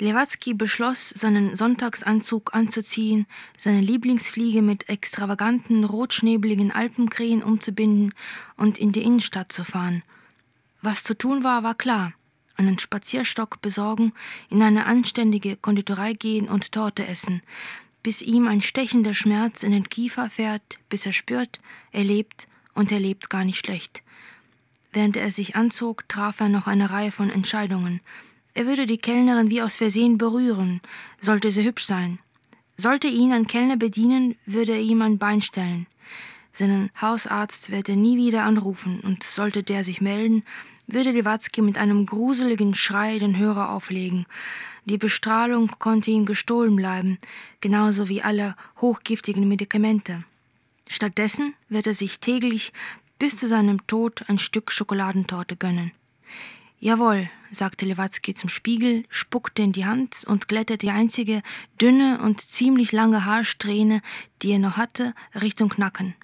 Lewatzki beschloss, seinen Sonntagsanzug anzuziehen, seine Lieblingsfliege mit extravaganten, rotschnebligen Alpenkrähen umzubinden und in die Innenstadt zu fahren. Was zu tun war, war klar. Einen Spazierstock besorgen, in eine anständige Konditorei gehen und Torte essen, bis ihm ein stechender Schmerz in den Kiefer fährt, bis er spürt, er lebt und er lebt gar nicht schlecht. Während er sich anzog, traf er noch eine Reihe von Entscheidungen. Er würde die Kellnerin wie aus Versehen berühren, sollte sie hübsch sein. Sollte ihn ein Kellner bedienen, würde er ihm ein Bein stellen. Seinen Hausarzt wird er nie wieder anrufen, und sollte der sich melden, würde Lewatzki mit einem gruseligen Schrei den Hörer auflegen. Die Bestrahlung konnte ihm gestohlen bleiben, genauso wie alle hochgiftigen Medikamente. Stattdessen wird er sich täglich bis zu seinem Tod ein Stück Schokoladentorte gönnen. Jawohl, sagte Lewatzki zum Spiegel, spuckte in die Hand und glättete die einzige dünne und ziemlich lange Haarsträhne, die er noch hatte, Richtung Nacken.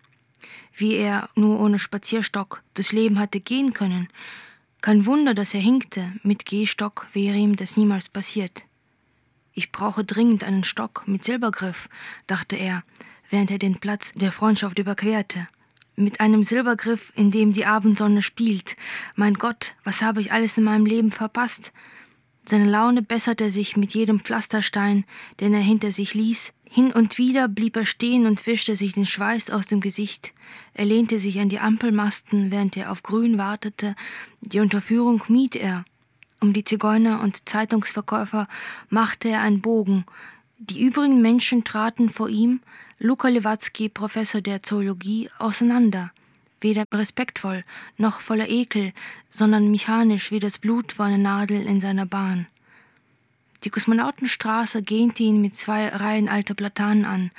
Wie er nur ohne Spazierstock durchs Leben hatte gehen können. Kein Wunder, dass er hinkte, mit Gehstock wäre ihm das niemals passiert. Ich brauche dringend einen Stock mit Silbergriff, dachte er, während er den Platz der Freundschaft überquerte mit einem Silbergriff, in dem die Abendsonne spielt. Mein Gott, was habe ich alles in meinem Leben verpasst? Seine Laune besserte sich mit jedem Pflasterstein, den er hinter sich ließ. Hin und wieder blieb er stehen und wischte sich den Schweiß aus dem Gesicht. Er lehnte sich an die Ampelmasten, während er auf Grün wartete. Die Unterführung mied er. Um die Zigeuner und Zeitungsverkäufer machte er einen Bogen. Die übrigen Menschen traten vor ihm, Luka Lewatzki, Professor der Zoologie, auseinander, weder respektvoll noch voller Ekel, sondern mechanisch wie das Blut vor einer Nadel in seiner Bahn. Die Kosmonautenstraße gähnte ihn mit zwei Reihen alter Platanen an,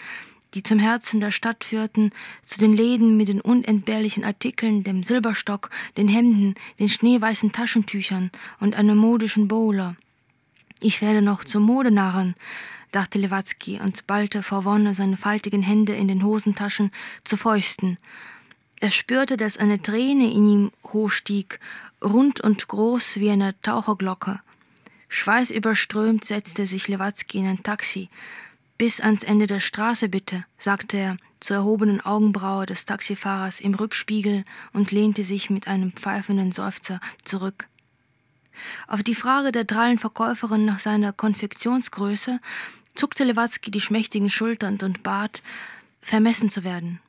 die zum Herzen der Stadt führten, zu den Läden mit den unentbehrlichen Artikeln, dem Silberstock, den Hemden, den schneeweißen Taschentüchern und einem modischen Bowler. Ich werde noch zum Modenarren, dachte Lewatzki und ballte vor Wonne seine faltigen Hände in den Hosentaschen zu Fäusten. Er spürte, dass eine Träne in ihm hochstieg, rund und groß wie eine Taucherglocke. Schweißüberströmt setzte sich Lewatzki in ein Taxi. Bis ans Ende der Straße bitte, sagte er zur erhobenen Augenbraue des Taxifahrers im Rückspiegel und lehnte sich mit einem pfeifenden Seufzer zurück. Auf die Frage der drallen Verkäuferin nach seiner Konfektionsgröße zuckte Lewatzki die schmächtigen Schultern und bat, vermessen zu werden.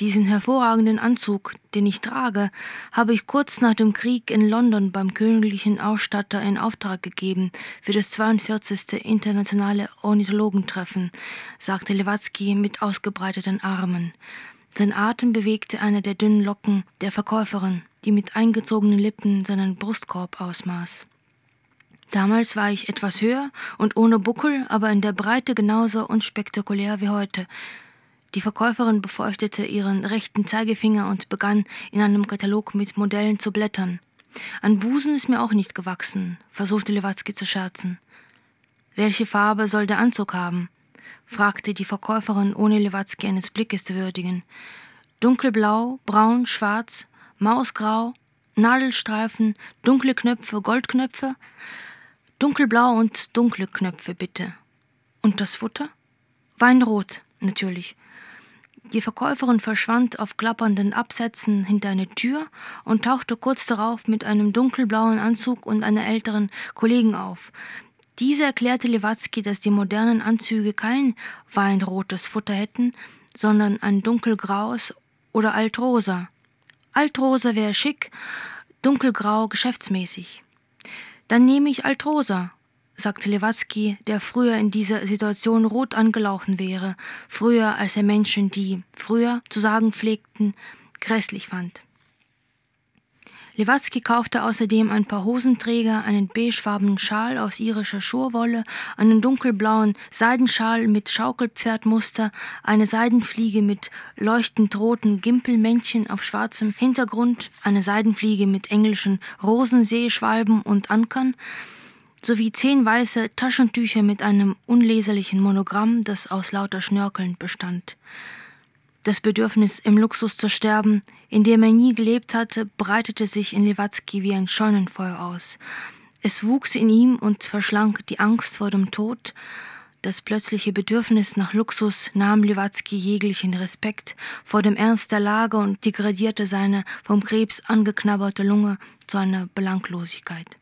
Diesen hervorragenden Anzug, den ich trage, habe ich kurz nach dem Krieg in London beim königlichen Ausstatter in Auftrag gegeben für das 42. internationale Ornithologentreffen, sagte Lewatzki mit ausgebreiteten Armen. Sein Atem bewegte eine der dünnen Locken der Verkäuferin, die mit eingezogenen Lippen seinen Brustkorb ausmaß. Damals war ich etwas höher und ohne Buckel, aber in der Breite genauso unspektakulär wie heute. Die Verkäuferin befeuchtete ihren rechten Zeigefinger und begann in einem Katalog mit Modellen zu blättern. An Busen ist mir auch nicht gewachsen, versuchte Lewatzki zu scherzen. Welche Farbe soll der Anzug haben? Fragte die Verkäuferin, ohne Lewatzki eines Blickes zu würdigen. Dunkelblau, braun, schwarz, mausgrau, Nadelstreifen, dunkle Knöpfe, Goldknöpfe? Dunkelblau und dunkle Knöpfe, bitte. Und das Futter? Weinrot, natürlich. Die Verkäuferin verschwand auf klappernden Absätzen hinter eine Tür und tauchte kurz darauf mit einem dunkelblauen Anzug und einer älteren Kollegin auf. Diese erklärte Lewatzki, dass die modernen Anzüge kein weinrotes Futter hätten, sondern ein dunkelgraues oder altrosa. Altrosa wäre schick, dunkelgrau geschäftsmäßig. Dann nehme ich Altrosa, sagte Lewatzki, der früher in dieser Situation rot angelaufen wäre, früher als er Menschen, die früher zu sagen pflegten, grässlich fand. Lewatzki kaufte außerdem ein paar Hosenträger, einen beigefarbenen Schal aus irischer Schurwolle, einen dunkelblauen Seidenschal mit Schaukelpferdmuster, eine Seidenfliege mit leuchtend roten Gimpelmännchen auf schwarzem Hintergrund, eine Seidenfliege mit englischen Rosenseeschwalben und Ankern, sowie zehn weiße Taschentücher mit einem unleserlichen Monogramm, das aus lauter Schnörkeln bestand. Das Bedürfnis, im Luxus zu sterben, in dem er nie gelebt hatte, breitete sich in Lewatzki wie ein Scheunenfeuer aus. Es wuchs in ihm und verschlang die Angst vor dem Tod, das plötzliche Bedürfnis nach Luxus nahm Lewatzki jeglichen Respekt vor dem Ernst der Lage und degradierte seine vom Krebs angeknabberte Lunge zu einer Belanglosigkeit.